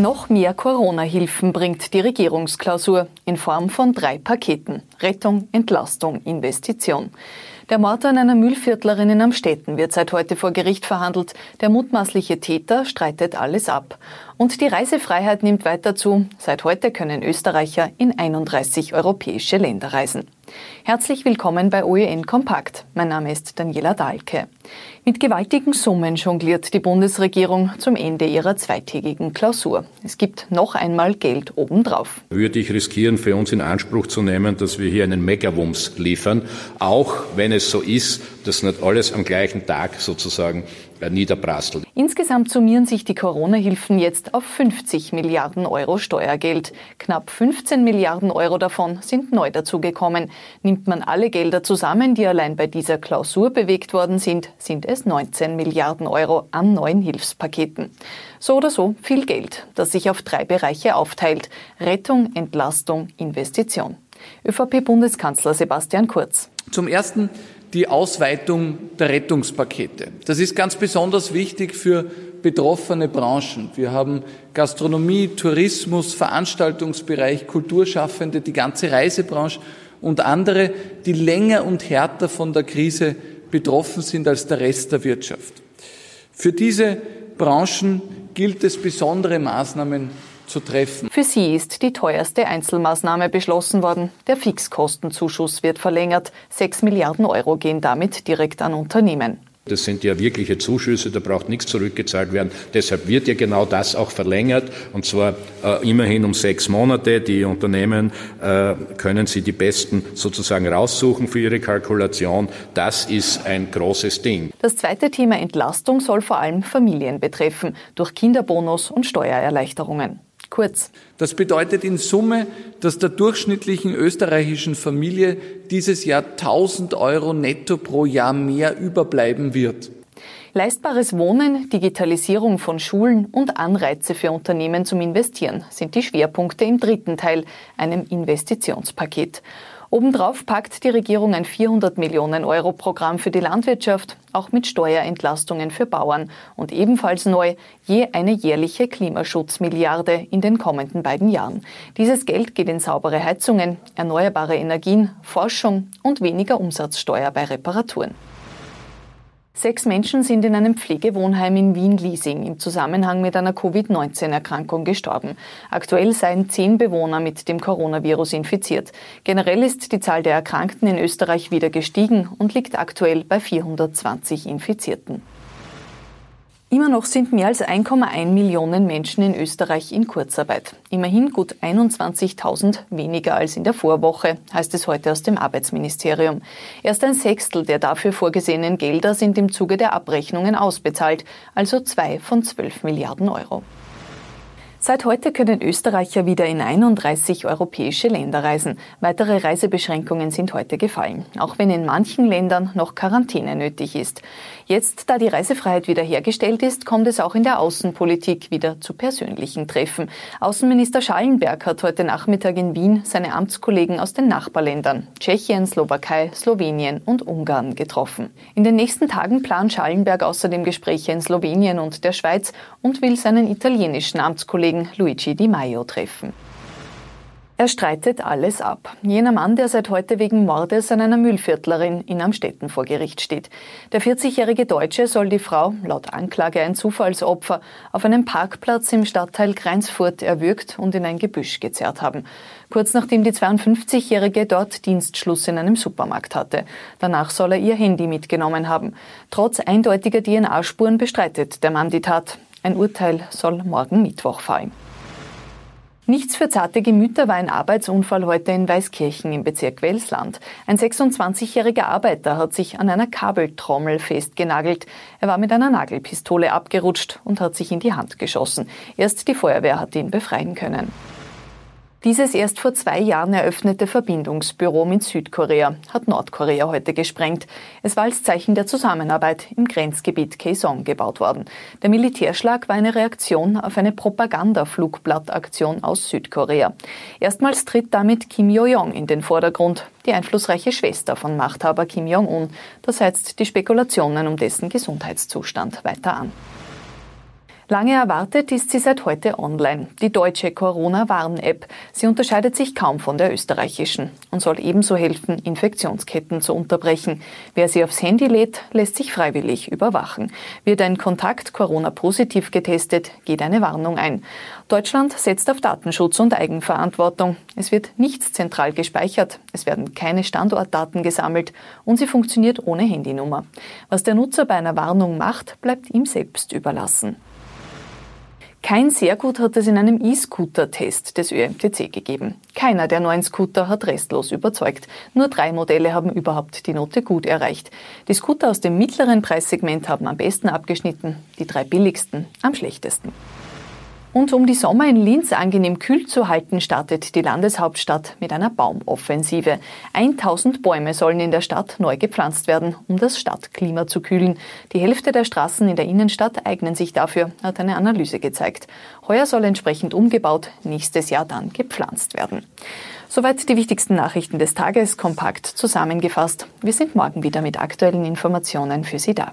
Noch mehr Corona-Hilfen bringt die Regierungsklausur in Form von drei Paketen. Rettung, Entlastung, Investition. Der Mord an einer Müllviertlerin in Amstetten wird seit heute vor Gericht verhandelt. Der mutmaßliche Täter streitet alles ab. Und die Reisefreiheit nimmt weiter zu. Seit heute können Österreicher in 31 europäische Länder reisen. Herzlich willkommen bei OEN Kompakt. Mein Name ist Daniela Dahlke. Mit gewaltigen Summen jongliert die Bundesregierung zum Ende ihrer zweitägigen Klausur. Es gibt noch einmal Geld obendrauf. Würde ich riskieren, für uns in Anspruch zu nehmen, dass wir hier einen Megawumms liefern, auch wenn es so ist, dass nicht alles am gleichen Tag sozusagen äh, niederprasselt. Insgesamt summieren sich die Corona-Hilfen jetzt auf 50 Milliarden Euro Steuergeld. Knapp 15 Milliarden Euro davon sind neu dazugekommen. Nimmt man alle Gelder zusammen, die allein bei dieser Klausur bewegt worden sind, sind es 19 Milliarden Euro an neuen Hilfspaketen. So oder so viel Geld, das sich auf drei Bereiche aufteilt. Rettung, Entlastung, Investition. ÖVP-Bundeskanzler Sebastian Kurz. Zum Ersten die Ausweitung der Rettungspakete. Das ist ganz besonders wichtig für betroffene Branchen. Wir haben Gastronomie, Tourismus, Veranstaltungsbereich, Kulturschaffende, die ganze Reisebranche und andere, die länger und härter von der Krise betroffen sind als der Rest der Wirtschaft. Für diese Branchen gilt es, besondere Maßnahmen zu treffen. Für sie ist die teuerste Einzelmaßnahme beschlossen worden. Der Fixkostenzuschuss wird verlängert. Sechs Milliarden Euro gehen damit direkt an Unternehmen. Das sind ja wirkliche Zuschüsse, da braucht nichts zurückgezahlt werden. Deshalb wird ja genau das auch verlängert, und zwar äh, immerhin um sechs Monate. Die Unternehmen äh, können sie die besten sozusagen raussuchen für ihre Kalkulation. Das ist ein großes Ding. Das zweite Thema Entlastung soll vor allem Familien betreffen, durch Kinderbonus und Steuererleichterungen. Kurz. Das bedeutet in Summe, dass der durchschnittlichen österreichischen Familie dieses Jahr 1000 Euro netto pro Jahr mehr überbleiben wird. Leistbares Wohnen, Digitalisierung von Schulen und Anreize für Unternehmen zum Investieren sind die Schwerpunkte im dritten Teil, einem Investitionspaket. Obendrauf packt die Regierung ein 400 Millionen Euro Programm für die Landwirtschaft, auch mit Steuerentlastungen für Bauern und ebenfalls neu je eine jährliche Klimaschutzmilliarde in den kommenden beiden Jahren. Dieses Geld geht in saubere Heizungen, erneuerbare Energien, Forschung und weniger Umsatzsteuer bei Reparaturen. Sechs Menschen sind in einem Pflegewohnheim in Wien-Liesing im Zusammenhang mit einer Covid-19-Erkrankung gestorben. Aktuell seien zehn Bewohner mit dem Coronavirus infiziert. Generell ist die Zahl der Erkrankten in Österreich wieder gestiegen und liegt aktuell bei 420 Infizierten. Immer noch sind mehr als 1,1 Millionen Menschen in Österreich in Kurzarbeit. Immerhin gut 21.000 weniger als in der Vorwoche, heißt es heute aus dem Arbeitsministerium. Erst ein Sechstel der dafür vorgesehenen Gelder sind im Zuge der Abrechnungen ausbezahlt, also zwei von 12 Milliarden Euro. Seit heute können Österreicher wieder in 31 europäische Länder reisen. Weitere Reisebeschränkungen sind heute gefallen, auch wenn in manchen Ländern noch Quarantäne nötig ist. Jetzt, da die Reisefreiheit wiederhergestellt ist, kommt es auch in der Außenpolitik wieder zu persönlichen Treffen. Außenminister Schallenberg hat heute Nachmittag in Wien seine Amtskollegen aus den Nachbarländern Tschechien, Slowakei, Slowenien und Ungarn getroffen. In den nächsten Tagen plant Schallenberg außerdem Gespräche in Slowenien und der Schweiz und will seinen italienischen Amtskollegen Kollegen Luigi Di Maio treffen. Er streitet alles ab. Jener Mann, der seit heute wegen Mordes an einer Müllviertlerin in Amstetten vor Gericht steht. Der 40-jährige Deutsche soll die Frau, laut Anklage ein Zufallsopfer, auf einem Parkplatz im Stadtteil Greinsfurt erwürgt und in ein Gebüsch gezerrt haben. Kurz nachdem die 52-jährige dort Dienstschluss in einem Supermarkt hatte. Danach soll er ihr Handy mitgenommen haben. Trotz eindeutiger DNA-Spuren bestreitet der Mann die Tat. Ein Urteil soll morgen Mittwoch fallen. Nichts für zarte Gemüter war ein Arbeitsunfall heute in Weißkirchen im Bezirk Welsland. Ein 26-jähriger Arbeiter hat sich an einer Kabeltrommel festgenagelt. Er war mit einer Nagelpistole abgerutscht und hat sich in die Hand geschossen. Erst die Feuerwehr hat ihn befreien können. Dieses erst vor zwei Jahren eröffnete Verbindungsbüro mit Südkorea hat Nordkorea heute gesprengt. Es war als Zeichen der Zusammenarbeit im Grenzgebiet Kaesong gebaut worden. Der Militärschlag war eine Reaktion auf eine Propagandaflugblattaktion aus Südkorea. Erstmals tritt damit Kim Yo-jong in den Vordergrund, die einflussreiche Schwester von Machthaber Kim Jong-un. Das heizt die Spekulationen um dessen Gesundheitszustand weiter an. Lange erwartet ist sie seit heute online. Die deutsche Corona-Warn-App. Sie unterscheidet sich kaum von der österreichischen und soll ebenso helfen, Infektionsketten zu unterbrechen. Wer sie aufs Handy lädt, lässt sich freiwillig überwachen. Wird ein Kontakt Corona-positiv getestet, geht eine Warnung ein. Deutschland setzt auf Datenschutz und Eigenverantwortung. Es wird nichts zentral gespeichert, es werden keine Standortdaten gesammelt und sie funktioniert ohne Handynummer. Was der Nutzer bei einer Warnung macht, bleibt ihm selbst überlassen. Kein sehr gut hat es in einem E-Scooter-Test des ÖMTC gegeben. Keiner der neuen Scooter hat restlos überzeugt. Nur drei Modelle haben überhaupt die Note gut erreicht. Die Scooter aus dem mittleren Preissegment haben am besten abgeschnitten, die drei billigsten am schlechtesten. Und um die Sommer in Linz angenehm kühl zu halten, startet die Landeshauptstadt mit einer Baumoffensive. 1000 Bäume sollen in der Stadt neu gepflanzt werden, um das Stadtklima zu kühlen. Die Hälfte der Straßen in der Innenstadt eignen sich dafür, hat eine Analyse gezeigt. Heuer soll entsprechend umgebaut, nächstes Jahr dann gepflanzt werden. Soweit die wichtigsten Nachrichten des Tages kompakt zusammengefasst. Wir sind morgen wieder mit aktuellen Informationen für Sie da.